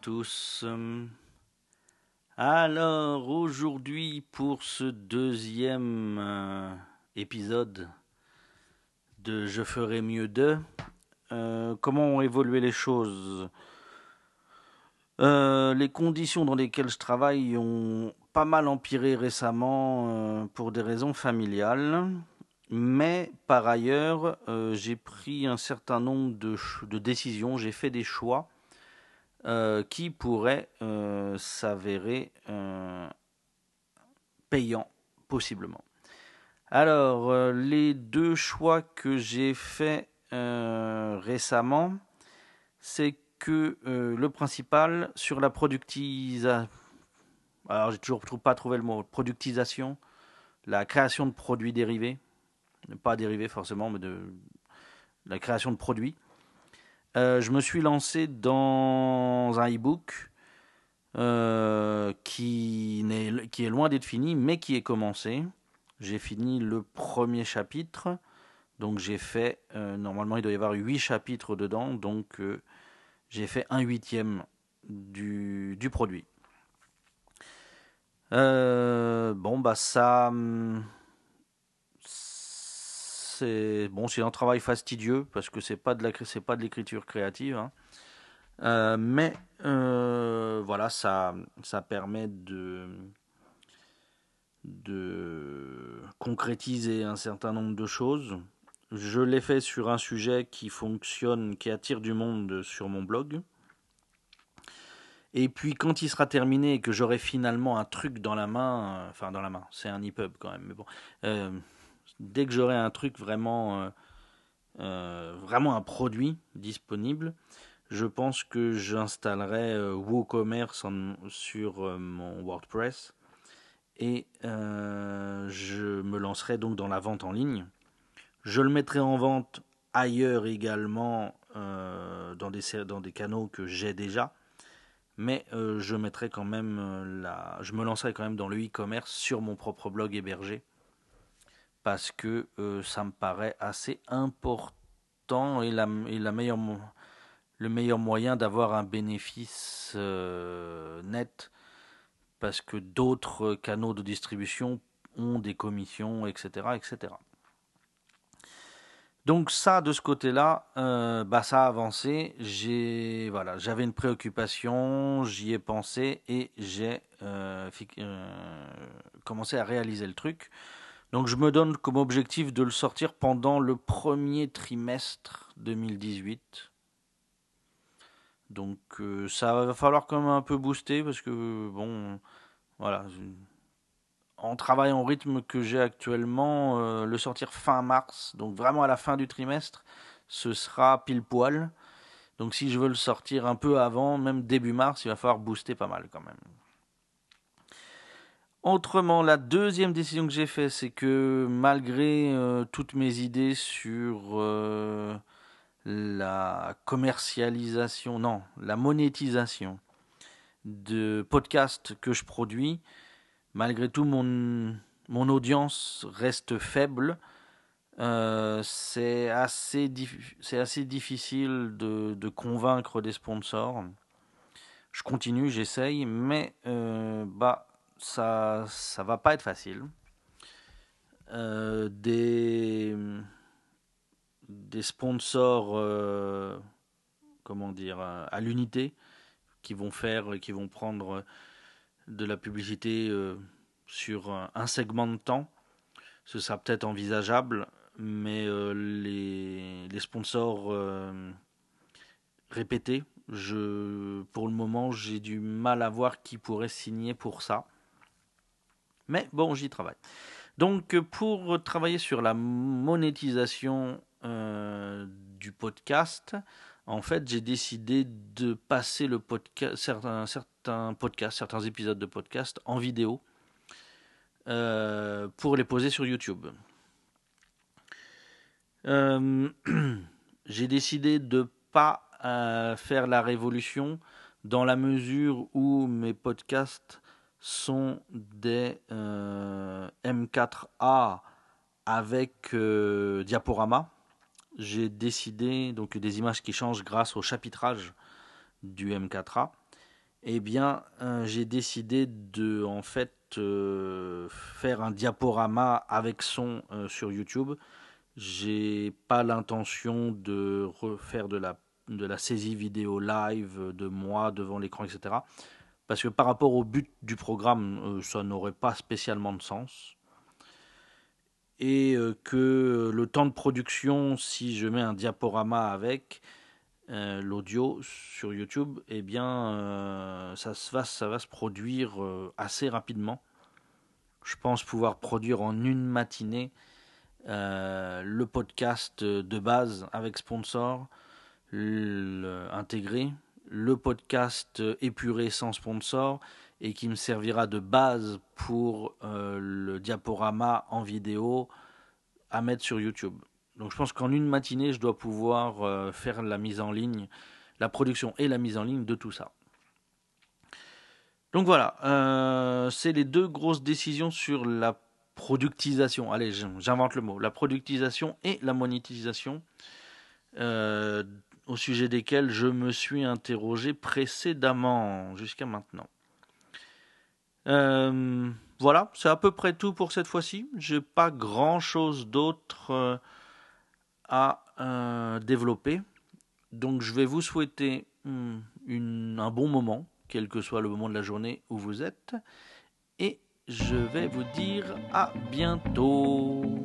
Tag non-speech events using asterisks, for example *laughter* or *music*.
tous. Alors aujourd'hui pour ce deuxième euh, épisode de Je ferai mieux de, euh, comment ont évolué les choses? Euh, Les conditions dans lesquelles je travaille ont pas mal empiré récemment euh, pour des raisons familiales. Mais par ailleurs, j'ai pris un certain nombre de décisions, j'ai fait des choix euh, qui pourraient euh, s'avérer euh, payants, possiblement. Alors, euh, les deux choix que j'ai faits récemment, c'est que le principal sur la productisation, alors j'ai toujours pas trouvé le mot, productisation, la création de produits dérivés, pas dérivés forcément, mais de la création de produits. Euh, je me suis lancé dans un e-book euh, qui, est loin d'être fini, mais qui est commencé. J'ai fini le premier chapitre, donc j'ai fait, euh, normalement il doit y avoir huit chapitres dedans, donc j'ai fait un huitième du, du produit. Bon, bah ça... c'est bon, c'est un travail fastidieux parce que c'est pas de c'est pas de l'écriture créative, hein. Euh, mais euh, voilà, ça, ça permet de de concrétiser un certain nombre de choses. Je l'ai fait sur un sujet qui fonctionne, qui attire du monde sur mon blog. Et puis quand il sera terminé et que j'aurai finalement un truc dans la main, euh, enfin dans la main, c'est un EPUB quand même, mais bon, dès que j'aurai un truc vraiment, euh, euh, vraiment un produit disponible, je pense que j'installerai euh, WooCommerce sur mon WordPress et je me lancerai donc dans la vente en ligne. Je le mettrai en vente ailleurs également dans, des, canaux que j'ai déjà, mais je mettrai quand même la, je me lancerai quand même dans le e-commerce sur mon propre blog hébergé parce que euh, ça me paraît assez important et, la, meilleure, le meilleur moyen d'avoir un bénéfice euh, net parce que d'autres canaux de distribution ont des commissions, etc. etc. Donc ça, de ce côté-là, euh, bah, ça a avancé. J'ai, voilà, j'avais une préoccupation, j'y ai pensé et j'ai commencé à réaliser le truc. Donc je me donne comme objectif de le sortir pendant le premier trimestre 2018. Donc euh, ça va falloir quand même un peu booster parce que bon, voilà, en travaillant au rythme que j'ai actuellement, euh, le sortir fin mars, donc vraiment à la fin du trimestre, ce sera pile poil. Donc si je veux le sortir un peu avant, même début mars, il va falloir booster pas mal quand même. Autrement, la deuxième décision que j'ai faite, c'est que malgré euh, toutes mes idées sur euh, la commercialisation, non, la monétisation de podcasts que je produis, malgré tout mon, mon audience reste faible. Euh, c'est assez, assez difficile de, de convaincre des sponsors. Je continue, j'essaye, mais bah ça ça va pas être facile. Euh, des des sponsors, euh, comment dire, euh, à l'unité, qui vont faire, qui vont prendre de la publicité euh, sur un, segment de temps. Ce sera peut-être envisageable, mais euh, les, les sponsors euh, répétés, je, pour le moment, j'ai du mal à voir qui pourrait signer pour ça. Mais bon, j'y travaille. Donc, pour travailler sur la monétisation euh, du podcast, en fait, j'ai décidé de passer le podcast, certains, certains podcasts, certains épisodes de podcast en vidéo euh, pour les poser sur YouTube. Euh, *clears throat* j'ai décidé de pas euh, faire la révolution dans la mesure où mes podcasts sont des euh, M4A avec euh, diaporama. J'ai décidé donc des images qui changent grâce au chapitrage du M4A. eh bien, euh, j'ai décidé de en fait faire un diaporama avec son sur YouTube. J'ai pas l'intention de refaire de la saisie vidéo live de moi devant l'écran, etc. Parce que par rapport au but du programme, ça n'aurait pas spécialement de sens. Et que le temps de production, si je mets un diaporama avec, euh, l'audio sur YouTube, eh bien, euh, ça, va, se produire euh, assez rapidement. Je pense pouvoir produire en une matinée le podcast de base avec sponsor intégré, le podcast épuré sans sponsor et qui me servira de base pour le diaporama en vidéo à mettre sur YouTube. Donc je pense qu'en une matinée, je dois pouvoir euh, faire la mise en ligne, la production et la mise en ligne de tout ça. Donc voilà, euh, c'est les deux grosses décisions sur la productisation. Allez, j'invente le mot. La productisation et la monétisation, euh, au sujet desquelles je me suis interrogé précédemment, jusqu'à maintenant. voilà, c'est à peu près tout pour cette fois-ci. J'ai pas grand chose d'autre à euh, développer. Donc je vais vous souhaiter hmm, un bon moment, quel que soit le moment de la journée où vous êtes. Et je vais vous dire à bientôt.